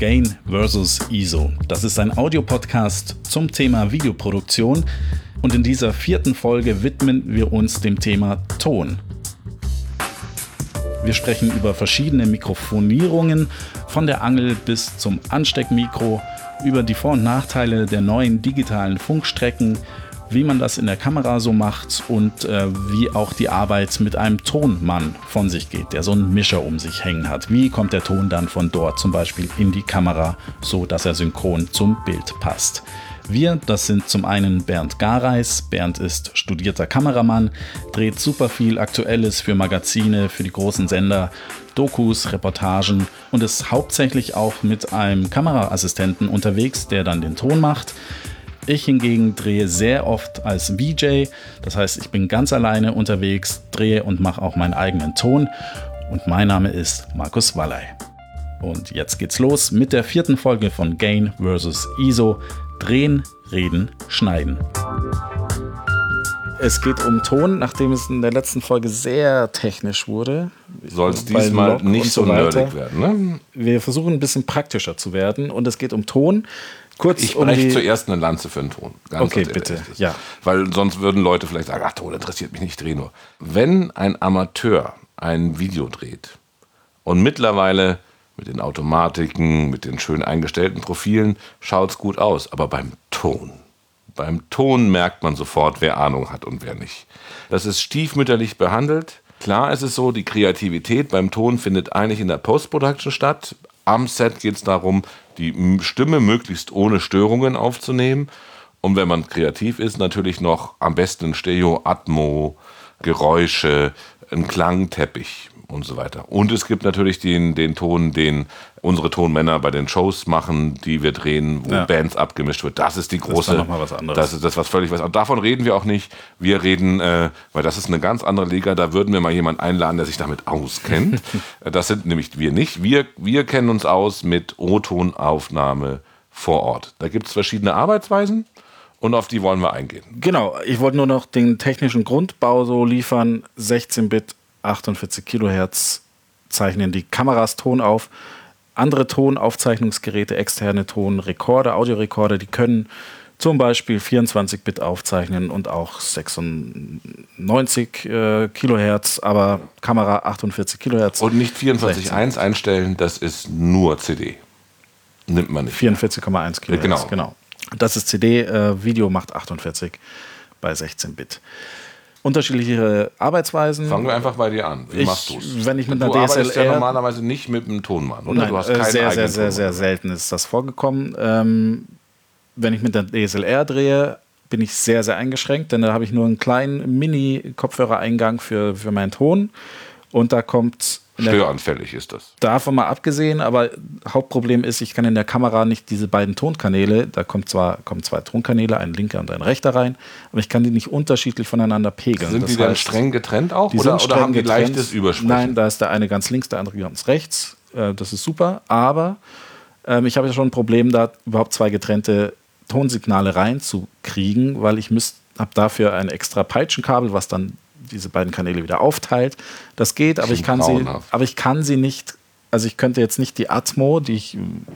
Gain vs. ISO. Das ist ein Audiopodcast zum Thema Videoproduktion und in dieser vierten Folge widmen wir uns dem Thema Ton. Wir sprechen über verschiedene Mikrofonierungen, von der Angel bis zum Ansteckmikro, über die Vor- und Nachteile der neuen digitalen Funkstrecken, wie man das in der Kamera so macht und äh, wie auch die Arbeit mit einem Tonmann von sich geht, der so einen Mischer um sich hängen hat. Wie kommt der Ton dann von dort zum Beispiel in die Kamera, so dass er synchron zum Bild passt? Wir, das sind zum einen Bernd Gareis. Bernd ist studierter Kameramann, dreht super viel Aktuelles für Magazine, für die großen Sender, Dokus, Reportagen und ist hauptsächlich auch mit einem Kameraassistenten unterwegs, der dann den Ton macht. Ich hingegen drehe sehr oft als VJ, das heißt, ich bin ganz alleine unterwegs, drehe und mache auch meinen eigenen Ton. Und mein Name ist Markus Walley. Und jetzt geht's los mit der vierten Folge von Gain vs. ISO. Drehen, reden, schneiden. Es geht um Ton, nachdem es in der letzten Folge sehr technisch wurde. Soll es diesmal nicht so, so nerdig werden. Ne? Wir versuchen ein bisschen praktischer zu werden und es geht um Ton. Kurz ich breche um zuerst eine Lanze für den Ton. Ganz okay, bitte. Ja. Weil sonst würden Leute vielleicht sagen, ach, Ton interessiert mich nicht, ich drehe nur. Wenn ein Amateur ein Video dreht und mittlerweile mit den Automatiken, mit den schön eingestellten Profilen schaut es gut aus, aber beim Ton, beim Ton merkt man sofort, wer Ahnung hat und wer nicht. Das ist stiefmütterlich behandelt. Klar ist es so, die Kreativität beim Ton findet eigentlich in der Post-Production statt. Am Set geht es darum, die Stimme möglichst ohne Störungen aufzunehmen. Und wenn man kreativ ist, natürlich noch am besten Stereo, Atmo, Geräusche, ein Klangteppich und so weiter. Und es gibt natürlich den, den Ton, den unsere Tonmänner bei den Shows machen, die wir drehen, wo ja. Bands abgemischt wird. Das ist die große. Das ist was anderes. Das ist das was völlig was. Und davon reden wir auch nicht. Wir reden, äh, weil das ist eine ganz andere Liga. Da würden wir mal jemanden einladen, der sich damit auskennt. das sind nämlich wir nicht. Wir, wir kennen uns aus mit O-Tonaufnahme vor Ort. Da gibt es verschiedene Arbeitsweisen. Und auf die wollen wir eingehen. Genau, ich wollte nur noch den technischen Grundbau so liefern. 16-Bit 48 Kilohertz zeichnen die Kameras Ton auf. Andere Tonaufzeichnungsgeräte, externe Tonrekorder, Audiorekorder, die können zum Beispiel 24-Bit aufzeichnen und auch 96 äh, Kilohertz, aber Kamera 48 Kilohertz. Und nicht 24.1 einstellen, das ist nur CD. Nimmt man nicht. 44,1 Kilohertz, genau. genau. Das ist CD, äh, Video macht 48 bei 16 Bit unterschiedliche Arbeitsweisen. Fangen wir einfach bei dir an. Wie ich, machst du's? Wenn ich mit einer du DSLR. Du ja normalerweise nicht mit einem Tonmann, oder? Nein, du hast keinen sehr, sehr, sehr, sehr selten ist das vorgekommen. Ähm, wenn ich mit der DSLR drehe, bin ich sehr, sehr eingeschränkt, denn da habe ich nur einen kleinen Mini-Kopfhörereingang für, für meinen Ton. Und da kommt Störanfällig ist das. Davon mal abgesehen, aber Hauptproblem ist, ich kann in der Kamera nicht diese beiden Tonkanäle, da kommt zwar, kommen zwei Tonkanäle, ein linker und ein rechter rein, aber ich kann die nicht unterschiedlich voneinander pegeln. Sind das die dann streng getrennt auch? Die oder, sind oder haben die getrennt. leichtes Übersprechen? Nein, da ist der eine ganz links, der andere ganz rechts. Äh, das ist super, aber ähm, ich habe ja schon ein Problem, da überhaupt zwei getrennte Tonsignale reinzukriegen, weil ich habe dafür ein extra Peitschenkabel, was dann diese beiden Kanäle wieder aufteilt. Das geht, aber ich kann sie, aber ich kann sie nicht, also ich könnte jetzt nicht die Atmo, die ich hm,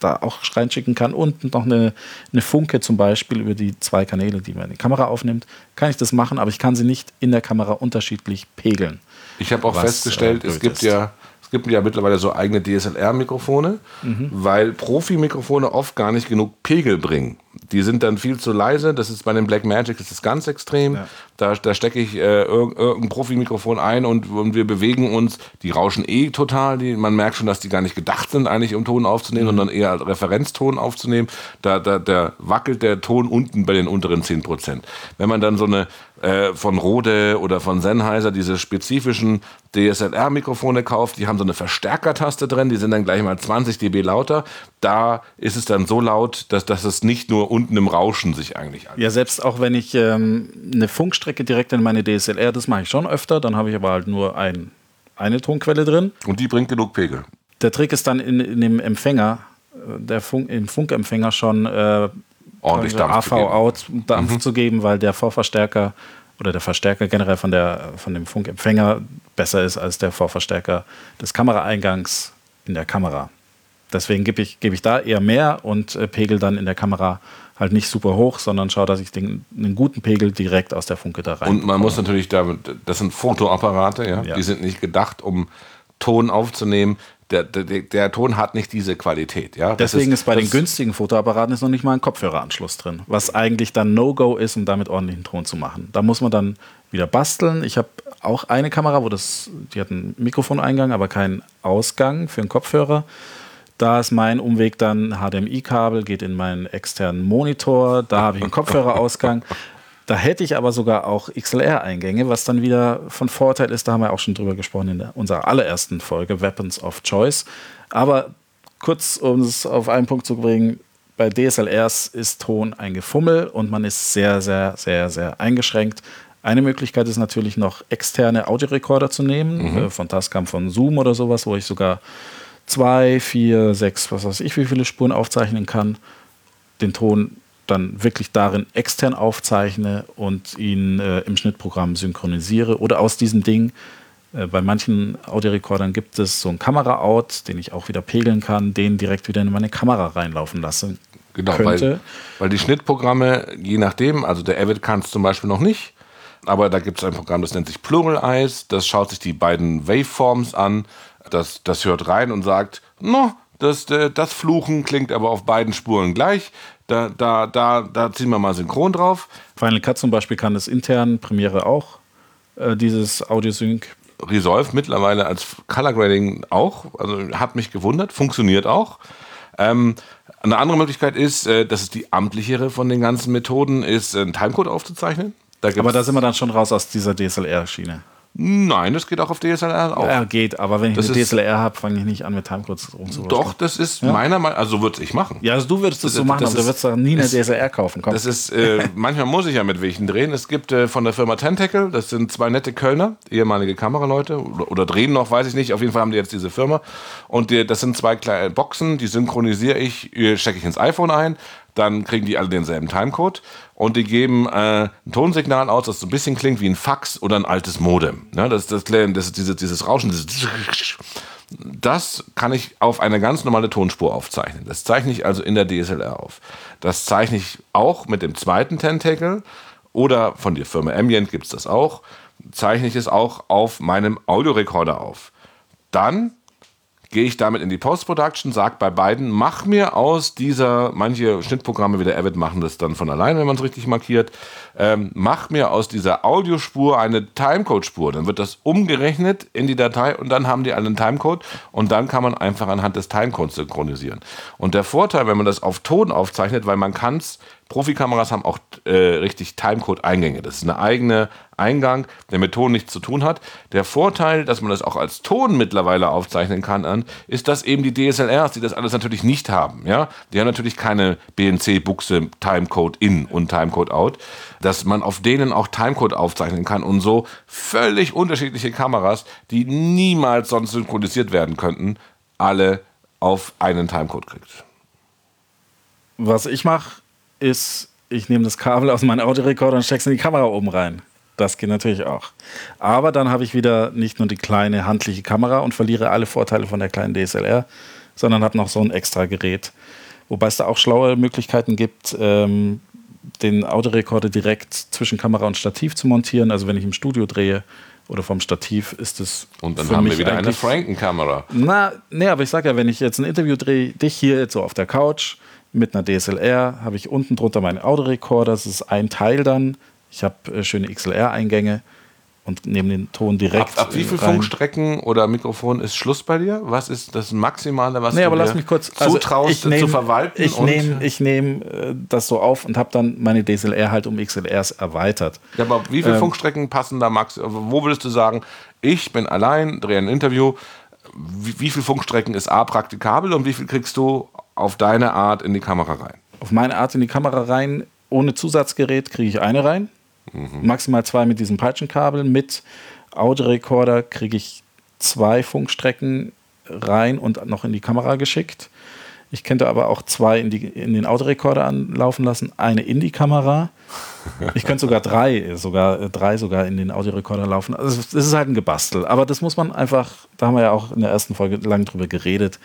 da auch reinschicken kann und noch eine, eine Funke zum Beispiel über die zwei Kanäle, die meine Kamera aufnimmt, kann ich das machen, aber ich kann sie nicht in der Kamera unterschiedlich pegeln. Ich habe auch was, festgestellt, äh, es gibt ist. ja es gibt ja mittlerweile so eigene DSLR-Mikrofone, mhm. weil Profi-Mikrofone oft gar nicht genug Pegel bringen. Die sind dann viel zu leise. Das ist bei den Blackmagic das ist ganz extrem. Ja. Da, da stecke ich äh, irgendein Profi-Mikrofon ein und, und, wir bewegen uns. Die rauschen eh total. Die, man merkt schon, dass die gar nicht gedacht sind, eigentlich um Ton aufzunehmen, mhm. sondern eher als Referenzton aufzunehmen. Da, da, da wackelt der Ton unten bei den unteren 10%. Wenn man dann so eine äh, von Rode oder von Sennheiser diese spezifischen DSLR-Mikrofone kauft, die haben so eine Verstärkertaste drin, die sind dann gleich mal 20 dB lauter. Da ist es dann so laut, dass, dass es nicht nur unten im Rauschen sich eigentlich anhört. Ja, selbst auch wenn ich ähm, eine Funkstrecke direkt in meine DSLR, das mache ich schon öfter, dann habe ich aber halt nur ein, eine Tonquelle drin. Und die bringt genug Pegel. Der Trick ist dann in, in dem Empfänger, äh, der Funk, im Funkempfänger schon äh, ordentlich Dampf AV-Out Dampf mhm. zu geben, weil der Vorverstärker oder der Verstärker generell von, der, von dem Funkempfänger besser ist als der Vorverstärker des Kameraeingangs in der Kamera. deswegen gebe ich, geb ich da eher mehr und äh, pegel dann in der Kamera halt nicht super hoch, sondern schaue, dass ich den, einen guten Pegel direkt aus der Funke da rein. Und man muss natürlich damit, das sind Fotoapparate, ja? Ja. die sind nicht gedacht, um Ton aufzunehmen. Der, der, der Ton hat nicht diese Qualität. Ja? Deswegen ist, bei den günstigen Fotoapparaten ist noch nicht mal ein Kopfhöreranschluss drin, was eigentlich dann No-Go ist, um damit ordentlichen Ton zu machen. Da muss man dann wieder basteln. Ich habe auch eine Kamera, wo das, die hat einen Mikrofoneingang, aber keinen Ausgang für einen Kopfhörer. Da ist mein Umweg dann HDMI-Kabel, geht in meinen externen Monitor, da habe ich einen Kopfhörerausgang. Da hätte ich aber sogar auch XLR-Eingänge, was dann wieder von Vorteil ist. Da haben wir auch schon drüber gesprochen in unserer allerersten Folge, Weapons of Choice. Aber kurz, um es auf einen Punkt zu bringen, bei DSLRs ist Ton ein Gefummel und man ist sehr, sehr, sehr, sehr eingeschränkt. Eine Möglichkeit ist natürlich noch externe Audiorekorder zu nehmen, äh, von Tascam, von Zoom oder sowas, wo ich sogar zwei, vier, sechs, was weiß ich, wie viele Spuren aufzeichnen kann, den Ton dann wirklich darin extern aufzeichne und ihn äh, im Schnittprogramm synchronisiere oder aus diesem Ding. Äh, bei manchen Audiorekordern gibt es so einen Kamera-Out, den ich auch wieder pegeln kann, den direkt wieder in meine Kamera reinlaufen lasse. Genau, könnte. weil, weil die Schnittprogramme, je nachdem, also der Avid kann es zum Beispiel noch nicht, aber da gibt es ein Programm, das nennt sich Plural Eyes, das schaut sich die beiden Waveforms an, das, das hört rein und sagt, no, das, äh, das Fluchen klingt aber auf beiden Spuren gleich, da, da, da, da ziehen wir mal synchron drauf. Final Cut zum Beispiel kann es intern, Premiere auch, äh, dieses Audiosync. Resolve mittlerweile als Color Grading auch, also hat mich gewundert, funktioniert auch. Ähm, eine andere Möglichkeit ist, äh, das ist die amtlichere von den ganzen Methoden, ist äh, einen Timecode aufzuzeichnen. Da Aber da sind wir dann schon raus aus dieser DSLR-Schiene. Nein, das geht auch auf DSLR auch. Ja, geht, aber wenn ich Das eine ist- DSLR habe, fange ich nicht an mit Timecodes rumzuwurschteln. Doch, das ist meiner Meinung also würde ich machen. Ja, also du würdest das so Das- machen, das aber du ist- würdest doch nie eine das- DSLR kaufen. Komm. Das ist, äh, manchmal muss ich ja mit welchen drehen. Es gibt äh, von der Firma Tentacle, das sind zwei nette Kölner, ehemalige Kameraleute oder, oder drehen noch, weiß ich nicht. Auf jeden Fall haben die jetzt diese Firma. Und die, das sind zwei kleine Boxen, die synchronisiere ich, äh, stecke ich ins iPhone ein. Dann kriegen die alle denselben Timecode und die geben äh, ein Tonsignal aus, das so ein bisschen klingt wie ein Fax oder ein altes Modem. Ja, das, das, das ist dieses, dieses Rauschen, dieses das kann ich auf eine ganz normale Tonspur aufzeichnen. Das zeichne ich also in der DSLR auf. Das zeichne ich auch mit dem zweiten Tentacle oder von der Firma Ambient gibt es das auch. Zeichne ich es auch auf meinem Audiorekorder auf. Dann gehe ich damit in die Post-Production, sage bei beiden, mach mir aus dieser, manche Schnittprogramme wie der Avid machen das dann von alleine, wenn man es richtig markiert, ähm, mach mir aus dieser Audiospur eine Timecode-Spur. Dann wird das umgerechnet in die Datei und dann haben die einen Timecode und dann kann man einfach anhand des Timecodes synchronisieren. Und der Vorteil, wenn man das auf Ton aufzeichnet, weil man kann es, Profikameras haben auch äh, richtig Timecode-Eingänge. Das ist eine eigene Eingang, der mit Ton nichts zu tun hat. Der Vorteil, dass man das auch als Ton mittlerweile aufzeichnen kann, an, ist, dass eben die DSLRs, die das alles natürlich nicht haben, ja, die haben natürlich keine BNC-Buchse Timecode in und Timecode out, dass man auf denen auch Timecode aufzeichnen kann und so völlig unterschiedliche Kameras, die niemals sonst synchronisiert werden könnten, alle auf einen Timecode kriegt. Was ich mache, ist, ich nehme das Kabel aus meinem Audiorekorder und stecke es in die Kamera oben rein. Das geht natürlich auch. Aber dann habe ich wieder nicht nur die kleine handliche Kamera und verliere alle Vorteile von der kleinen DSLR, sondern habe noch so ein extra Gerät. Wobei es da auch schlaue Möglichkeiten gibt, ähm, den Audiorekorder direkt zwischen Kamera und Stativ zu montieren. Also wenn ich im Studio drehe oder vom Stativ ist es. Und dann haben wir wieder eine Franken-Kamera. na, nee, aber ich sag ja, wenn ich jetzt ein Interview drehe, dich hier jetzt so auf der Couch mit einer DSLR, habe ich unten drunter meinen Audiorekorder, das ist ein Teil dann. Ich habe äh, schöne XLR-Eingänge und nehme den Ton direkt. Ab, ab wie viel rein. Funkstrecken oder Mikrofon ist Schluss bei dir? Was ist das Maximale, was Nee, du aber lass mich kurz. also zutraust ich nehm, zu verwalten? Ich nehme ich nehm, äh, das so auf und habe dann meine DSLR halt um XLRs erweitert. ja, aber wie Ähm. viele Funkstrecken passen da max? Wo würdest du sagen, ich bin allein, drehe ein Interview. Wie, wie viel Funkstrecken ist A praktikabel und wie viel kriegst du auf deine Art in die Kamera rein? auf meine Art in die Kamera rein. Ohne Zusatzgerät kriege ich eine rein. Maximal zwei mit diesem Peitschenkabel. Mit Audiorekorder kriege ich zwei Funkstrecken rein und noch in die Kamera geschickt. Ich könnte aber auch zwei in, die, in den Audiorekorder anlaufen lassen, eine in die Kamera. Ich könnte sogar drei, sogar drei sogar in den Audiorekorder laufen. Also das ist halt ein Gebastel. Aber das muss man einfach, da haben wir ja auch in der ersten Folge lang drüber geredet,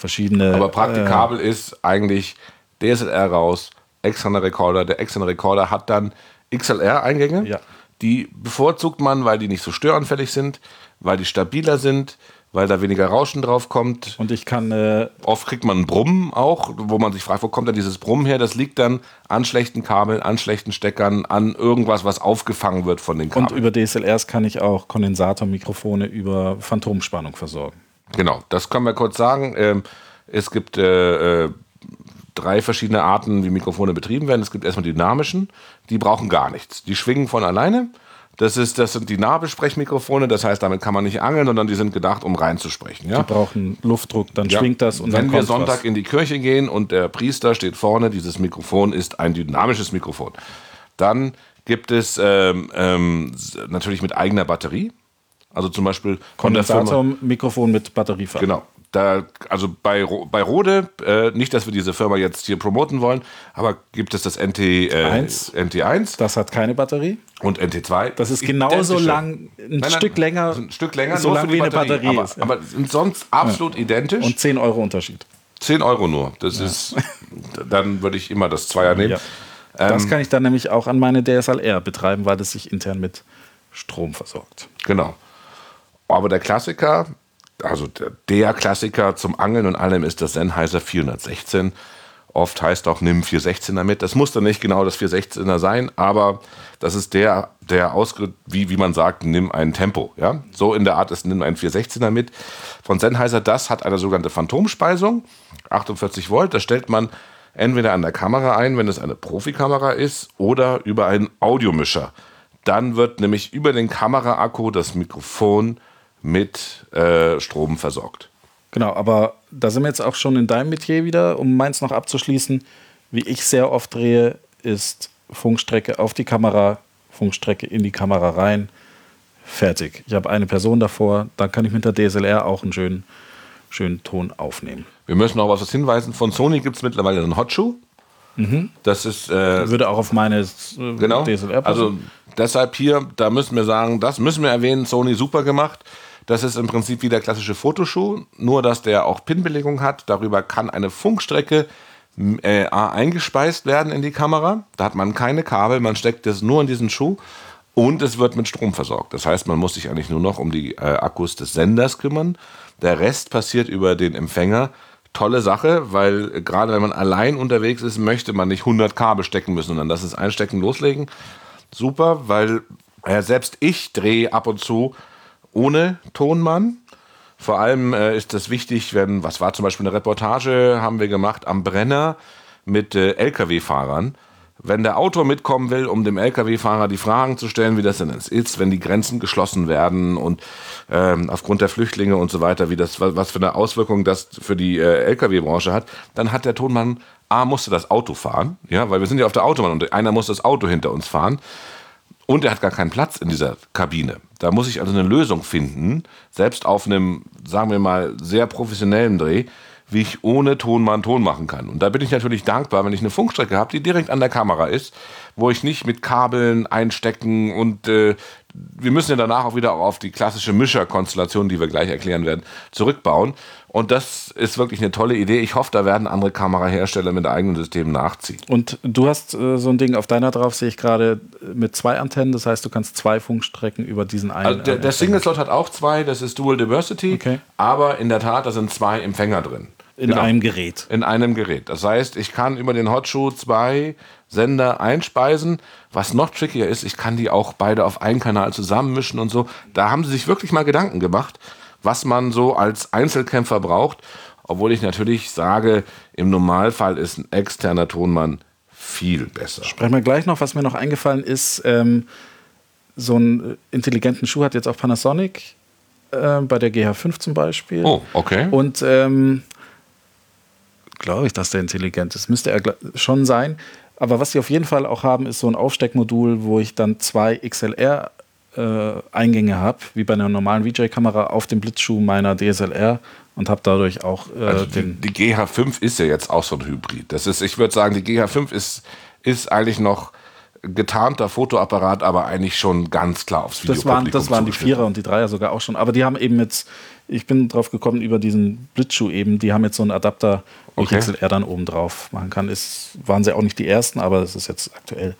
verschiedene. Aber praktikabel äh, ist eigentlich DSLR raus, externer Rekorder. Der externe Rekorder hat dann XLR-Eingänge. Ja. Die bevorzugt man, weil die nicht so störanfällig sind, weil die stabiler sind, weil da weniger Rauschen drauf kommt. Und ich kann. Äh Oft kriegt man ein Brummen auch, wo man sich fragt, wo kommt da dieses Brummen her? Das liegt dann an schlechten Kabeln, an schlechten Steckern, an irgendwas, was aufgefangen wird von den Kabeln. Und über DSLRs kann ich auch Kondensatormikrofone über Phantomspannung versorgen. Genau, das können wir kurz sagen. Ähm, es gibt äh, äh, drei verschiedene Arten, wie Mikrofone betrieben werden. Es gibt erstmal die dynamischen, die brauchen gar nichts. Die schwingen von alleine. Das, ist, das sind die Nabelsprechmikrofone, das heißt, damit kann man nicht angeln, sondern die sind gedacht, um reinzusprechen. Ja? Die brauchen Luftdruck, dann Ja. schwingt das und Wenn dann wir Sonntag was. in die Kirche gehen und der Priester steht vorne, dieses Mikrofon ist ein dynamisches Mikrofon. Dann gibt es ähm, ähm, natürlich mit eigener Batterie. Also zum Beispiel Firma. Kondensatormikrofon mit Batteriefach. Genau. Da, also bei, bei Rode, äh, nicht, dass wir diese Firma jetzt hier promoten wollen, aber gibt es das NT, äh, Eins. NT1 Das hat keine Batterie. und NT2. Das ist genauso lang, ein Nein, nein, Stück länger, ein Stück länger, so lang wie eine Batterie aber, ist. Ja. aber sonst absolut identisch. und 10 Euro Unterschied. 10 Euro nur. Das ist, dann würde ich immer das Zweier nehmen. Ja. Ähm. Das kann ich dann nämlich auch an meine DSLR betreiben, weil das sich intern mit Strom versorgt. Genau. Aber der Klassiker, also der, Klassiker zum Angeln und allem ist das Sennheiser 416. Oft heißt auch nimm 416er mit. Das muss dann nicht genau das 416er sein, aber das ist der, der ausge, wie, wie man sagt, nimm ein Tempo. Ja? So in der Art ist nimm ein 416er mit. Von Sennheiser, das hat eine sogenannte Phantomspeisung, 48 Volt. Das stellt man entweder an der Kamera ein, wenn es eine Profikamera ist, oder über einen Audiomischer. Dann wird nämlich über den Kameraakku das Mikrofon mit äh, Strom versorgt. Genau, aber da sind wir jetzt auch schon in deinem Metier wieder, um meins noch abzuschließen. Wie ich sehr oft drehe, ist Funkstrecke auf die Kamera, Funkstrecke in die Kamera rein, fertig. Ich habe eine Person davor, dann kann ich mit der DSLR auch einen schönen, schönen Ton aufnehmen. Wir müssen noch was hinweisen. Von Sony gibt es mittlerweile einen Hotshoe. Das ist äh, Würde auch auf meine äh, genau. DSLR passen. Also deshalb hier, da müssen wir sagen, das müssen wir erwähnen. Sony super gemacht. Das ist im Prinzip wie der klassische Fotoschuh, nur dass der auch Pinbelegung hat. Darüber kann eine Funkstrecke äh, eingespeist werden in die Kamera. Da hat man keine Kabel, man steckt das nur in diesen Schuh und es wird mit Strom versorgt. Das heißt, man muss sich eigentlich nur noch um die äh, Akkus des Senders kümmern. Der Rest passiert über den Empfänger. Tolle Sache, weil äh, gerade wenn man allein unterwegs ist, möchte man nicht 100 Kabel stecken müssen, sondern das ist einstecken, loslegen. Super, weil äh, selbst ich drehe ab und zu ohne Tonmann. Vor allem äh, ist das wichtig, wenn, was war zum Beispiel eine Reportage, haben wir gemacht am Brenner mit äh, Lkw-Fahrern. Wenn der Autor mitkommen will, um dem Lkw-Fahrer die Fragen zu stellen, wie das denn ist, wenn die Grenzen geschlossen werden und ähm, aufgrund der Flüchtlinge und so weiter, wie das, was was für eine Auswirkung das für die äh, Lkw-Branche hat, dann hat der Tonmann, A, musste das Auto fahren, ja, weil wir sind ja auf der Autobahn und einer muss das Auto hinter uns fahren. Und er hat gar keinen Platz in dieser Kabine. Da muss ich also eine Lösung finden, selbst auf einem, sagen wir mal, sehr professionellen Dreh, wie ich ohne Tonmann Ton machen kann. Und da bin ich natürlich dankbar, wenn ich eine Funkstrecke habe, die direkt an der Kamera ist, wo ich nicht mit Kabeln einstecken und äh, wir müssen ja danach auch wieder auf die klassische Mischerkonstellation, die wir gleich erklären werden, zurückbauen. Und das ist wirklich eine tolle Idee. Ich hoffe, da werden andere Kamerahersteller mit eigenen Systemen nachziehen. Und du hast äh, so ein Ding auf deiner drauf, sehe ich gerade, äh, mit zwei Antennen. Das heißt, du kannst zwei Funkstrecken über diesen einen. Also der, der äh, Single Slot hat auch zwei, das ist Dual Diversity, Okay. aber in der Tat, da sind zwei Empfänger drin. in Genau. einem Gerät. In einem Gerät. Das heißt, ich kann über den Hotshoe zwei Sender einspeisen. Was noch trickier ist, ich kann die auch beide auf einen Kanal zusammenmischen und so. Da haben sie sich wirklich mal Gedanken gemacht, was man so als Einzelkämpfer braucht. Obwohl ich natürlich sage, im Normalfall ist ein externer Tonmann viel besser. Sprechen wir gleich noch, was mir noch eingefallen ist. Ähm, so einen äh, intelligenten Schuh hat jetzt auch Panasonic, äh, bei der GH5 zum Beispiel. Oh, okay. Und ähm, glaube ich, dass der intelligent ist. Müsste er schon sein. Aber was sie auf jeden Fall auch haben, ist so ein Aufsteckmodul, wo ich dann zwei XLR-Eingänge habe, wie bei einer normalen VJ-Kamera, auf dem Blitzschuh meiner DSLR und habe dadurch auch äh, Also die, den. die GH5 ist ja jetzt auch so ein Hybrid. Das ist, ich würde sagen, die GH5 ist, ist eigentlich noch getarnter Fotoapparat, aber eigentlich schon ganz klar aufs Video. Das waren, das waren die Vierer und die Dreier sogar auch schon. Aber die haben eben jetzt, ich bin drauf gekommen über diesen Blitzschuh eben, die haben jetzt so einen Adapter, wo okay. ich XLR dann oben drauf machen kann. Ist, waren sie auch nicht die ersten, aber das ist jetzt aktuell.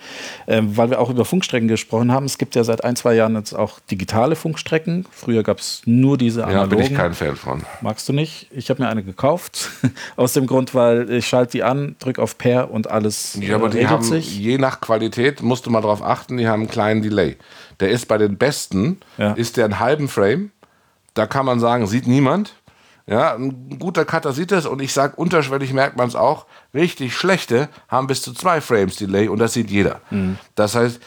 Ähm, weil wir auch über Funkstrecken gesprochen haben, es gibt ja seit ein, zwei Jahren jetzt auch digitale Funkstrecken. Früher gab es nur diese analogen. Ja, bin ich kein Fan von. Magst du nicht? Ich habe mir eine gekauft. Aus dem Grund, weil ich schalte die an, drücke auf Pair und alles Ja, aber die haben, sich. je nach Qualität, musst du mal darauf achten, die haben einen kleinen Delay. Der ist bei den besten, ja. ist der einen halben Frame. Da kann man sagen, sieht niemand. Ja, ein guter Cutter sieht es und ich sage, unterschwellig merkt man es auch. Richtig schlechte haben bis zu zwei Frames Delay und das sieht jeder. Mhm. Das heißt,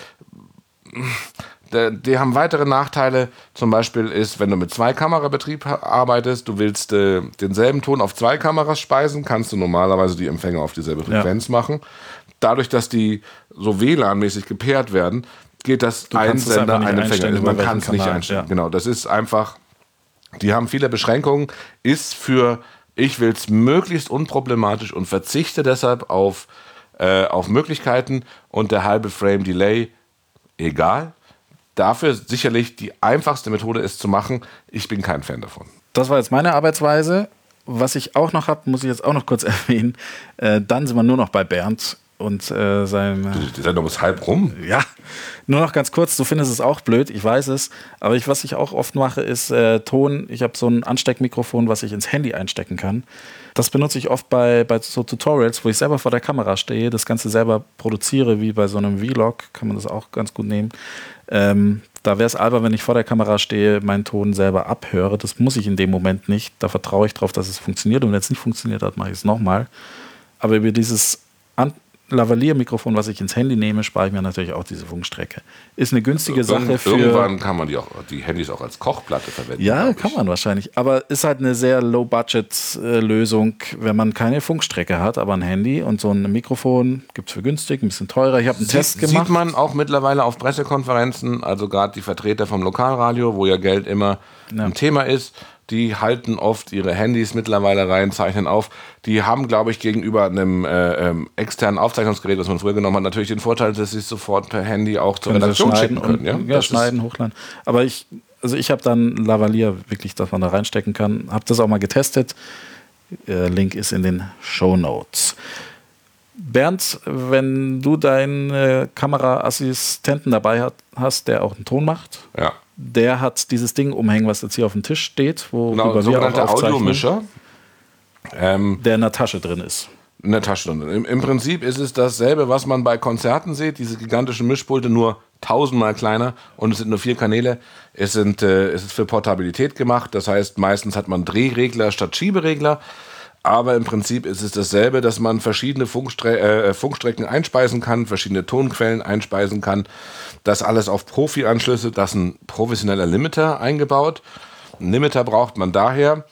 die haben weitere Nachteile. Zum Beispiel ist, wenn du mit Zwei-Kamera-Betrieb arbeitest, du willst äh, denselben Ton auf zwei Kameras speisen, kannst du normalerweise die Empfänger auf dieselbe Frequenz ja. machen. Dadurch, dass die so WLAN-mäßig gepaart werden, geht das du ein Sender, ein Empfänger. Man kann es nicht einstellen. Ja. Genau, das ist einfach die haben viele Beschränkungen, ist für ich will es möglichst unproblematisch und verzichte deshalb auf, äh, auf Möglichkeiten und der halbe Frame Delay egal. Dafür sicherlich die einfachste Methode ist zu machen. Ich bin kein Fan davon. Das war jetzt meine Arbeitsweise. Was ich auch noch habe, muss ich jetzt auch noch kurz erwähnen. Äh, dann sind wir nur noch bei Bernd und äh, seinem. Die Sendung ist halb rum. Ja, nur noch ganz kurz. Du findest es auch blöd, ich weiß es. Aber ich, was ich auch oft mache, ist äh, Ton. Ich habe so ein Ansteckmikrofon, was ich ins Handy einstecken kann. Das benutze ich oft bei, bei so Tutorials, wo ich selber vor der Kamera stehe, das Ganze selber produziere, wie bei so einem Vlog, kann man das auch ganz gut nehmen. Ähm, da wäre es albern, wenn ich vor der Kamera stehe, meinen Ton selber abhöre. Das muss ich in dem Moment nicht. Da vertraue ich darauf, dass es funktioniert. Und wenn es nicht funktioniert hat, mache ich es nochmal. Aber über dieses Lavalier-Mikrofon, was ich ins Handy nehme, spare ich mir natürlich auch diese Funkstrecke. Ist eine günstige also Sache für. Irgendwann kann man die, auch, die Handys auch als Kochplatte verwenden. Ja, kann man wahrscheinlich. Aber ist halt eine sehr Low-Budget-Lösung, wenn man keine Funkstrecke hat, aber ein Handy und so ein Mikrofon gibt es für günstig, ein bisschen teurer. Ich habe einen Sie Test gemacht. Sieht man auch mittlerweile auf Pressekonferenzen, also gerade die Vertreter vom Lokalradio, wo ja Geld immer ja. ein Thema ist die halten oft ihre Handys mittlerweile rein, zeichnen auf. Die haben, glaube ich, gegenüber einem äh, ähm, externen Aufzeichnungsgerät, das man früher genommen hat, natürlich den Vorteil, dass sie es sofort per Handy auch zur können Redaktion schicken können. ja, ja schneiden, hochladen. Aber ich, also ich habe dann Lavalier wirklich, dass man da reinstecken kann. Habe das auch mal getestet. Äh, Link ist in den Show Notes. Bernd, wenn du deinen äh, Kameraassistenten dabei hat, hast, der auch einen Ton macht, ja der hat dieses Ding umhängen, was jetzt hier auf dem Tisch steht, wo genau, sogenannter Audiomischer, ähm, der in der Tasche drin ist. In der Tasche drin. Im, Im, Prinzip ist es dasselbe, was man bei Konzerten sieht, diese gigantischen Mischpulte, nur tausendmal kleiner und es sind nur vier Kanäle. Es, sind, äh, es ist für Portabilität gemacht, das heißt, meistens hat man Drehregler statt Schieberegler. Aber im Prinzip ist es dasselbe, dass man verschiedene Funkstre äh, Funkstrecken einspeisen kann, verschiedene Tonquellen einspeisen kann. Das alles auf Profi-Anschlüsse, das ist ein professioneller Limiter eingebaut. Ein Limiter braucht man daher,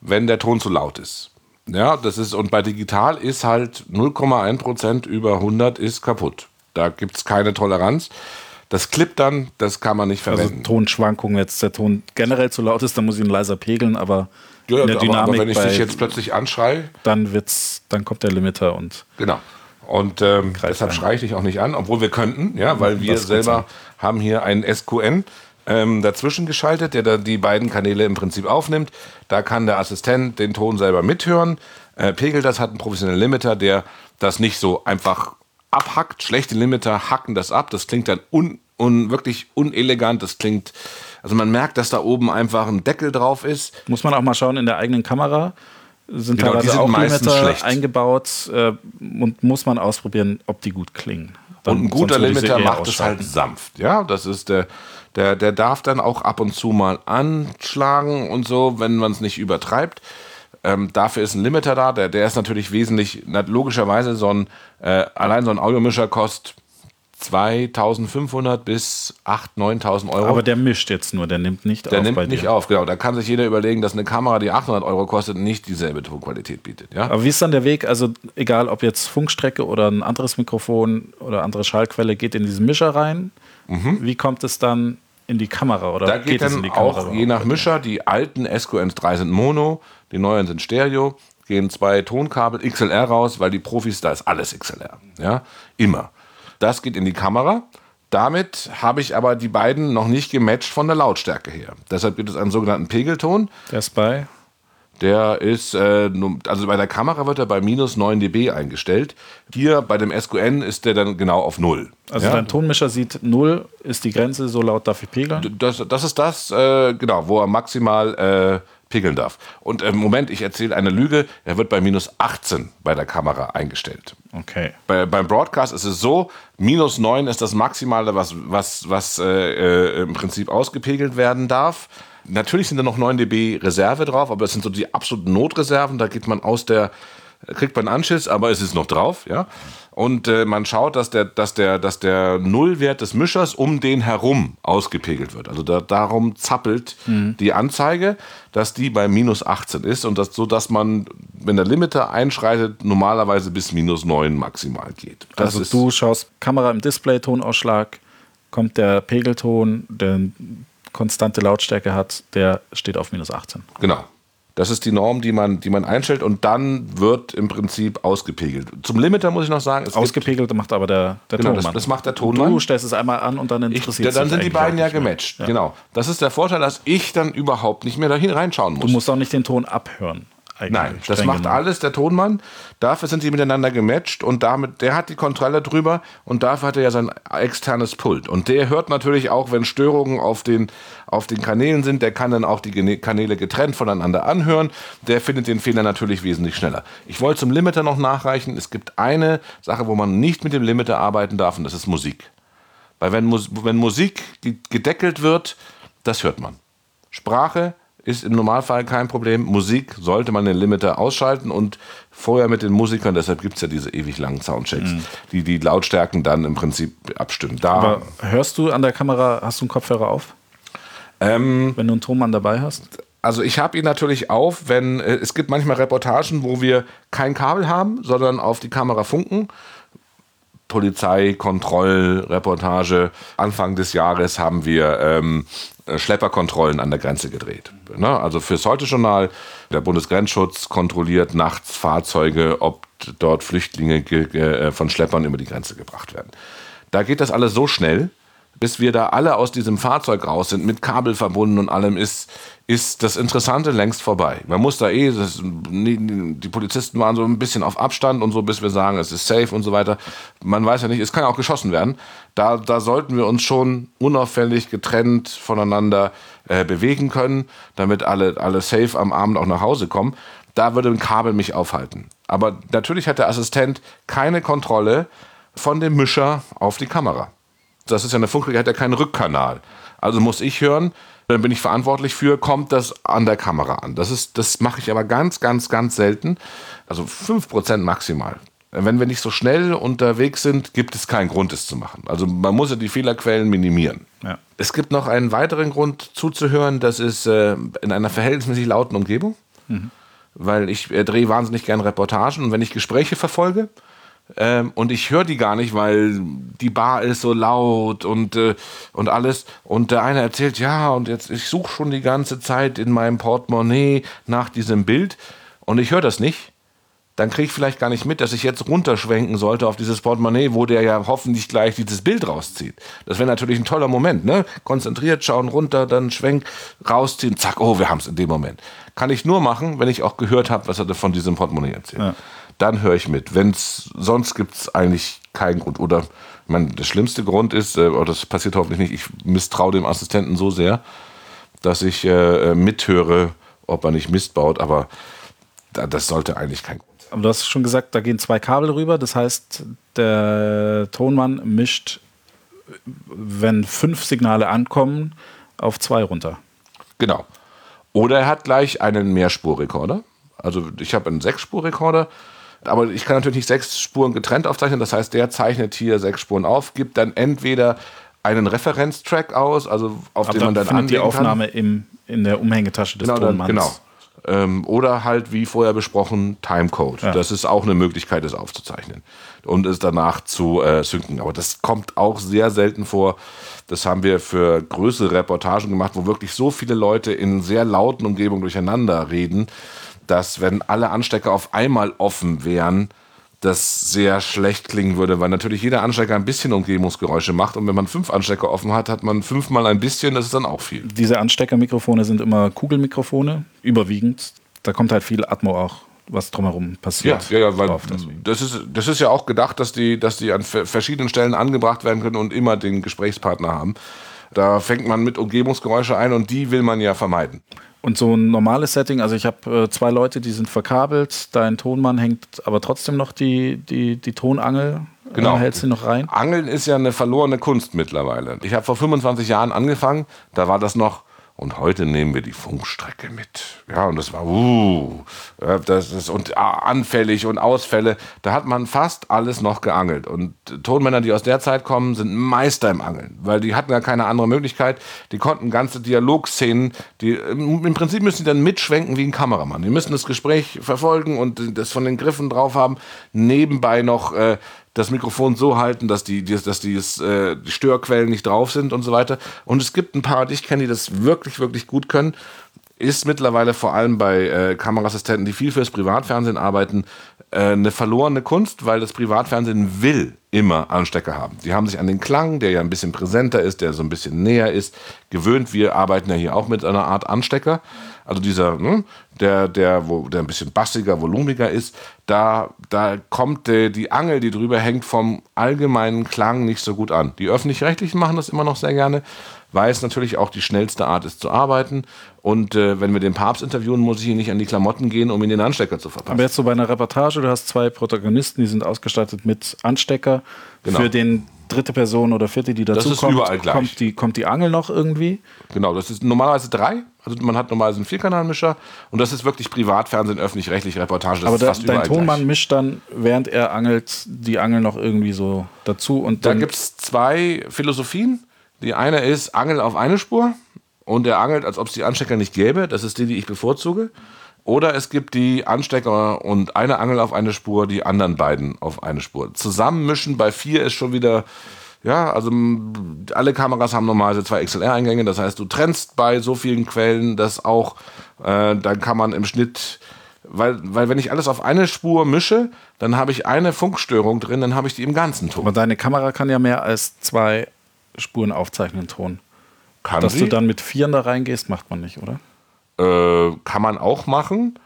wenn der Ton zu laut ist. Ja, das ist, und bei digital ist halt 0,1% über 100 ist kaputt. Da gibt es keine Toleranz. Das klippt dann, das kann man nicht also verwenden. Also Tonschwankungen, jetzt der Ton generell zu laut ist, dann muss ich ihn leiser pegeln, aber ja, in der Dynamik. Aber, aber wenn ich dich jetzt plötzlich anschreie. Dann, wird's, dann kommt der Limiter und. Genau. Und ähm, deshalb schreie ich dich auch nicht an, obwohl wir könnten, ja, weil wir selber haben hier einen SQN ähm, dazwischen geschaltet, der da die beiden Kanäle im Prinzip aufnimmt. Da kann der Assistent den Ton selber mithören. Äh, pegelt das, hat einen professionellen Limiter, der das nicht so einfach abhackt. Schlechte Limiter hacken das ab. Das klingt dann un, un, wirklich unelegant. Das klingt also man merkt, dass da oben einfach ein Deckel drauf ist. Muss man auch mal schauen in der eigenen Kamera. Sind genau, teilweise sind auch Limiter schlecht. eingebaut äh, und muss man ausprobieren, ob die gut klingen. Dann, und ein guter Limiter macht es halt sanft. Ja, das ist der, der, der darf dann auch ab und zu mal anschlagen und so, wenn man es nicht übertreibt. Ähm, dafür ist ein Limiter da, der, der ist natürlich wesentlich, logischerweise so ein, äh, allein so ein Audiomischer kostet 2500 bis 8.000, 9.000 Euro. Aber der mischt jetzt nur, der nimmt nicht der auf. Der nimmt nicht dir. auf, genau. Da kann sich jeder überlegen, dass eine Kamera, die 800 Euro kostet, nicht dieselbe Tonqualität bietet. Ja? Aber wie ist dann der Weg? Also, egal ob jetzt Funkstrecke oder ein anderes Mikrofon oder andere Schallquelle geht in diesen Mischer rein. Mhm. Wie kommt es dann in die Kamera? Oder da geht, geht dann auch je nach Mischer. Die alten SQNs 3 sind Mono, die neuen sind Stereo. Gehen zwei Tonkabel XLR raus, weil die Profis, da ist alles XLR. Ja, immer. Das geht in die Kamera. Damit habe ich aber die beiden noch nicht gematcht von der Lautstärke her. Deshalb gibt es einen sogenannten Pegelton. Der ist bei der ist, äh, also bei der Kamera wird er bei minus 9 dB eingestellt. Hier bei dem SQN ist der dann genau auf 0. Also ja? dein Tonmischer sieht 0 ist die Grenze, so laut darf ich pegeln? Das, das ist das, äh, genau, wo er maximal äh, pegeln darf. Und im Moment, ich erzähle eine Lüge, er wird bei minus 18 bei der Kamera eingestellt. Okay. Bei, beim Broadcast ist es so, minus 9 ist das Maximale, was, was, was äh, äh, im Prinzip ausgepegelt werden darf. Natürlich sind da noch 9 dB Reserve drauf, aber das sind so die absoluten Notreserven. Da geht man aus der, kriegt man Anschiss, aber es ist noch drauf, ja. Und äh, man schaut, dass der, dass, der, dass der Nullwert des Mischers um den herum ausgepegelt wird. Also da, darum zappelt mhm. die Anzeige, dass die bei minus 18 ist und das so, dass man, wenn der Limiter einschreitet, normalerweise bis minus 9 maximal geht. Das also du schaust Kamera im Display, Tonausschlag, kommt der Pegelton, der konstante Lautstärke hat, der steht auf minus 18. Genau. Das ist die Norm, die man, die man einstellt und dann wird im Prinzip ausgepegelt. Zum Limiter muss ich noch sagen, ausgepegelt macht aber der, der genau, Tonmann. Das, das, macht der Tonmann. Du stellst es einmal an und dann interessiert es Dann sind die beiden ja gematcht. Ja. Genau. Das ist der Vorteil, dass ich dann überhaupt nicht mehr dahin reinschauen muss. Du musst auch nicht den Ton abhören. Nein, das macht genommen. alles der Tonmann. Dafür sind sie miteinander gematcht und damit, der hat die Kontrolle drüber und dafür hat er ja sein externes Pult. Und der hört natürlich auch, wenn Störungen auf den, auf den Kanälen sind, der kann dann auch die Kanäle getrennt voneinander anhören. Der findet den Fehler natürlich wesentlich schneller. Ich wollte zum Limiter noch nachreichen. Es gibt eine Sache, wo man nicht mit dem Limiter arbeiten darf und das ist Musik. Weil wenn, wenn Musik gedeckelt wird, das hört man. Sprache ist im Normalfall kein Problem. Musik sollte man den Limiter ausschalten und vorher mit den Musikern, deshalb gibt es ja diese ewig langen Soundchecks, mhm. die die Lautstärken dann im Prinzip abstimmen. Da Aber hörst du an der Kamera, hast du einen Kopfhörer auf? Ähm, wenn du einen Tonmann dabei hast? Also ich habe ihn natürlich auf, wenn äh, es gibt manchmal Reportagen, wo wir kein Kabel haben, sondern auf die Kamera funken. Polizei, Kontrollreportage. Anfang des Jahres haben wir ähm, äh, Schlepperkontrollen an der Grenze gedreht. Ne? Also fürs Heute-Journal, der Bundesgrenzschutz kontrolliert nachts Fahrzeuge, ob dort Flüchtlinge äh, von Schleppern über die Grenze gebracht werden. Da geht das alles so schnell, bis wir da alle aus diesem Fahrzeug raus sind, mit Kabel verbunden und allem, ist, ist das Interessante längst vorbei. Man muss da eh, das, die Polizisten waren so ein bisschen auf Abstand und so, bis wir sagen, es ist safe und so weiter. Man weiß ja nicht, es kann ja auch geschossen werden. Da, da sollten wir uns schon unauffällig getrennt voneinander äh, bewegen können, damit alle, alle safe am Abend auch nach Hause kommen. Da würde ein Kabel mich aufhalten. Aber natürlich hat der Assistent keine Kontrolle von dem Mischer auf die Kamera das ist ja eine Funkregel, hat ja keinen Rückkanal. Also muss ich hören, dann bin ich verantwortlich für, kommt das an der Kamera an. Das, ist, das mache ich aber ganz, ganz, ganz selten. Also 5% maximal. Wenn wir nicht so schnell unterwegs sind, gibt es keinen Grund, es zu machen. Also man muss ja die Fehlerquellen minimieren. Ja. Es gibt noch einen weiteren Grund zuzuhören, das ist äh, in einer verhältnismäßig lauten Umgebung. Mhm. Weil ich äh, drehe wahnsinnig gerne Reportagen und wenn ich Gespräche verfolge, ähm, und ich höre die gar nicht, weil die Bar ist so laut und, äh, und alles. Und der eine erzählt, ja, und jetzt, ich suche schon die ganze Zeit in meinem Portemonnaie nach diesem Bild und ich höre das nicht. Dann kriege ich vielleicht gar nicht mit, dass ich jetzt runterschwenken sollte auf dieses Portemonnaie, wo der ja hoffentlich gleich dieses Bild rauszieht. Das wäre natürlich ein toller Moment, ne? Konzentriert, schauen runter, dann schwenk, rausziehen, zack, oh, wir haben es in dem Moment. Kann ich nur machen, wenn ich auch gehört habe, was er von diesem Portemonnaie erzählt. Ja dann höre ich mit. Wenn's, sonst gibt es eigentlich keinen Grund. Oder ich meine, der schlimmste Grund ist, äh, das passiert hoffentlich nicht, ich misstraue dem Assistenten so sehr, dass ich äh, mithöre, ob er nicht Mist baut, aber das sollte eigentlich kein Grund sein. Aber du hast schon gesagt, da gehen zwei Kabel rüber, das heißt, der Tonmann mischt, wenn fünf Signale ankommen, auf zwei runter. Genau. Oder er hat gleich einen Mehrspurrekorder. Also ich habe einen Sechsspurrekorder aber ich kann natürlich nicht sechs Spuren getrennt aufzeichnen. Das heißt, der zeichnet hier sechs Spuren auf, gibt dann entweder einen Referenztrack aus, also auf Aber den man dann findet die Aufnahme im, in der Umhängetasche des genau, Tonmanns. Genau. Ähm, oder halt, wie vorher besprochen, Timecode. Ja. Das ist auch eine Möglichkeit, es aufzuzeichnen und es danach zu äh, synken. Aber das kommt auch sehr selten vor. Das haben wir für größere Reportagen gemacht, wo wirklich so viele Leute in sehr lauten Umgebungen durcheinander reden dass wenn alle Anstecker auf einmal offen wären, das sehr schlecht klingen würde, weil natürlich jeder Anstecker ein bisschen Umgebungsgeräusche macht und wenn man fünf Anstecker offen hat, hat man fünfmal ein bisschen, das ist dann auch viel. Diese Ansteckermikrofone sind immer Kugelmikrofone, überwiegend. Da kommt halt viel Atmo auch, was drumherum passiert. Ja, ja, ja weil drauf, das, ist, das ist ja auch gedacht, dass die, dass die an verschiedenen Stellen angebracht werden können und immer den Gesprächspartner haben. Da fängt man mit Umgebungsgeräusche ein und die will man ja vermeiden. Und so ein normales Setting, also ich habe äh, zwei Leute, die sind verkabelt, dein Tonmann hängt aber trotzdem noch die, die, die Tonangel. Äh, genau. Hältst du noch rein? Angeln ist ja eine verlorene Kunst mittlerweile. Ich habe vor 25 Jahren angefangen, da war das noch und heute nehmen wir die Funkstrecke mit. Ja, und das war, uh, das ist und ah, anfällig und Ausfälle. Da hat man fast alles noch geangelt. Und Tonmänner, die aus der Zeit kommen, sind Meister im Angeln, weil die hatten ja keine andere Möglichkeit. Die konnten ganze Dialogszenen, die im Prinzip müssen die dann mitschwenken wie ein Kameramann. Die müssen das Gespräch verfolgen und das von den Griffen drauf haben. Nebenbei noch äh, das Mikrofon so halten, dass die, dass die, äh, die Störquellen nicht drauf sind und so weiter. Und es gibt ein paar, die ich kenne, die das wirklich, wirklich gut können. Ist mittlerweile vor allem bei äh, Kameraassistenten, die viel fürs Privatfernsehen arbeiten, äh, eine verlorene Kunst, weil das Privatfernsehen will immer Anstecker haben. Die haben sich an den Klang, der ja ein bisschen präsenter ist, der so ein bisschen näher ist, gewöhnt. Wir arbeiten ja hier auch mit einer Art Anstecker. Also dieser, ne, der, der, wo, der ein bisschen bassiger, volumiger ist, da, da kommt der, die Angel, die drüber hängt, vom allgemeinen Klang nicht so gut an. Die öffentlich-rechtlichen machen das immer noch sehr gerne, weil es natürlich auch die schnellste Art ist zu arbeiten. Und äh, wenn wir den Papst interviewen, muss ich ihn nicht an die Klamotten gehen, um ihn den Anstecker zu verpassen. Aber jetzt so bei einer Reportage, du hast zwei Protagonisten, die sind ausgestattet mit Anstecker. Genau. Für den dritte Person oder vierte, die dazu das ist kommt, überall gleich. Kommt, die, kommt die Angel noch irgendwie? Genau, das ist normalerweise drei. Also man hat normalerweise einen Vierkanalmischer und das ist wirklich Privatfernsehen, öffentlich-rechtlich Reportage. Das Aber da, dein Tonmann gleich. mischt dann, während er angelt, die Angel noch irgendwie so dazu. Und da gibt es zwei Philosophien. Die eine ist Angel auf eine Spur und er angelt, als ob es die Anstecker nicht gäbe. Das ist die, die ich bevorzuge. Oder es gibt die Anstecker und eine Angel auf eine Spur, die anderen beiden auf eine Spur. Zusammenmischen bei vier ist schon wieder, ja, also alle Kameras haben normalerweise zwei XLR-Eingänge. Das heißt, du trennst bei so vielen Quellen das auch. Äh, dann kann man im Schnitt, weil, weil wenn ich alles auf eine Spur mische, dann habe ich eine Funkstörung drin, dann habe ich die im ganzen Ton. Aber deine Kamera kann ja mehr als zwei Spuren aufzeichnen, Ton. Kann Dass sie? du dann mit vier da reingehst, macht man nicht, oder? Äh, kann man auch machen,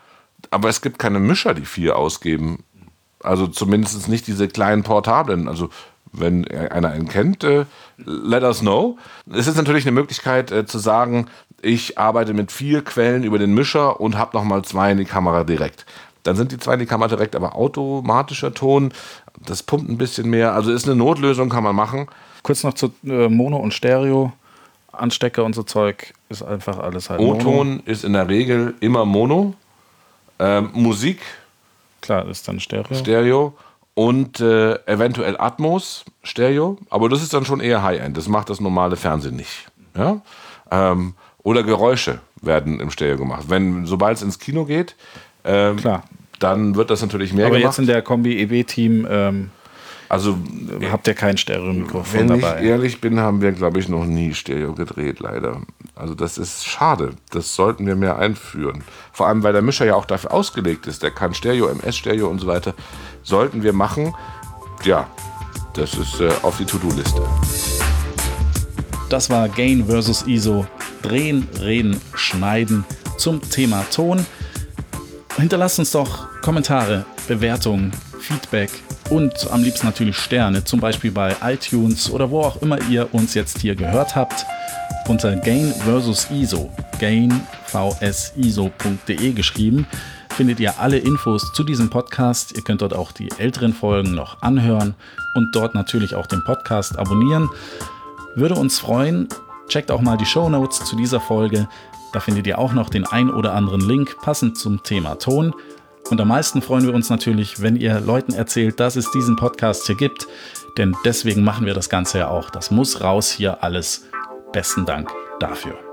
aber es gibt keine Mischer, die vier ausgeben. Also zumindest nicht diese kleinen portablen. Also wenn einer einen kennt, äh, let us know. Es ist natürlich eine Möglichkeit äh, zu sagen, ich arbeite mit vier Quellen über den Mischer und habe nochmal zwei in die Kamera direkt. Dann sind die zwei in die Kamera direkt, aber automatischer Ton, das pumpt ein bisschen mehr. Also ist eine Notlösung, kann man machen. Kurz noch zu äh, Mono und Stereo. Anstecker und so Zeug ist einfach alles halt O-Ton ist in der Regel immer Mono. Ähm, Musik. Klar, ist dann Stereo. Stereo. Und äh, eventuell Atmos, Stereo. Aber das ist dann schon eher High-End. Das macht das normale Fernsehen nicht. Ja? Ähm, oder Geräusche werden im Stereo gemacht. Wenn, sobald es ins Kino geht, ähm, Klar. dann wird das natürlich mehr Aber gemacht. jetzt in der Kombi-EB-Team ähm, also habt ihr kein Stereo-Mikrofon dabei? Wenn ich ehrlich bin, haben wir, glaube ich, noch nie Stereo gedreht, leider. Also das ist schade. Das sollten wir mehr einführen. Vor allem, weil der Mischer ja auch dafür ausgelegt ist. Der kann Stereo, MS-Stereo und so weiter. Sollten wir machen. Ja, das ist äh, auf die To-Do-Liste. Das war Gain versus ISO. Drehen, reden, schneiden zum Thema Ton. Hinterlasst uns doch Kommentare, Bewertungen, Feedback und am liebsten natürlich Sterne, zum Beispiel bei iTunes oder wo auch immer ihr uns jetzt hier gehört habt, unter Gain vs ISO, gainvsiso.de geschrieben, findet ihr alle Infos zu diesem Podcast. Ihr könnt dort auch die älteren Folgen noch anhören und dort natürlich auch den Podcast abonnieren. Würde uns freuen. Checkt auch mal die Show Notes zu dieser Folge. Da findet ihr auch noch den ein oder anderen Link passend zum Thema Ton. Und am meisten freuen wir uns natürlich, wenn ihr Leuten erzählt, dass es diesen Podcast hier gibt. Denn deswegen machen wir das Ganze ja auch. Das muss raus hier alles. Besten Dank dafür.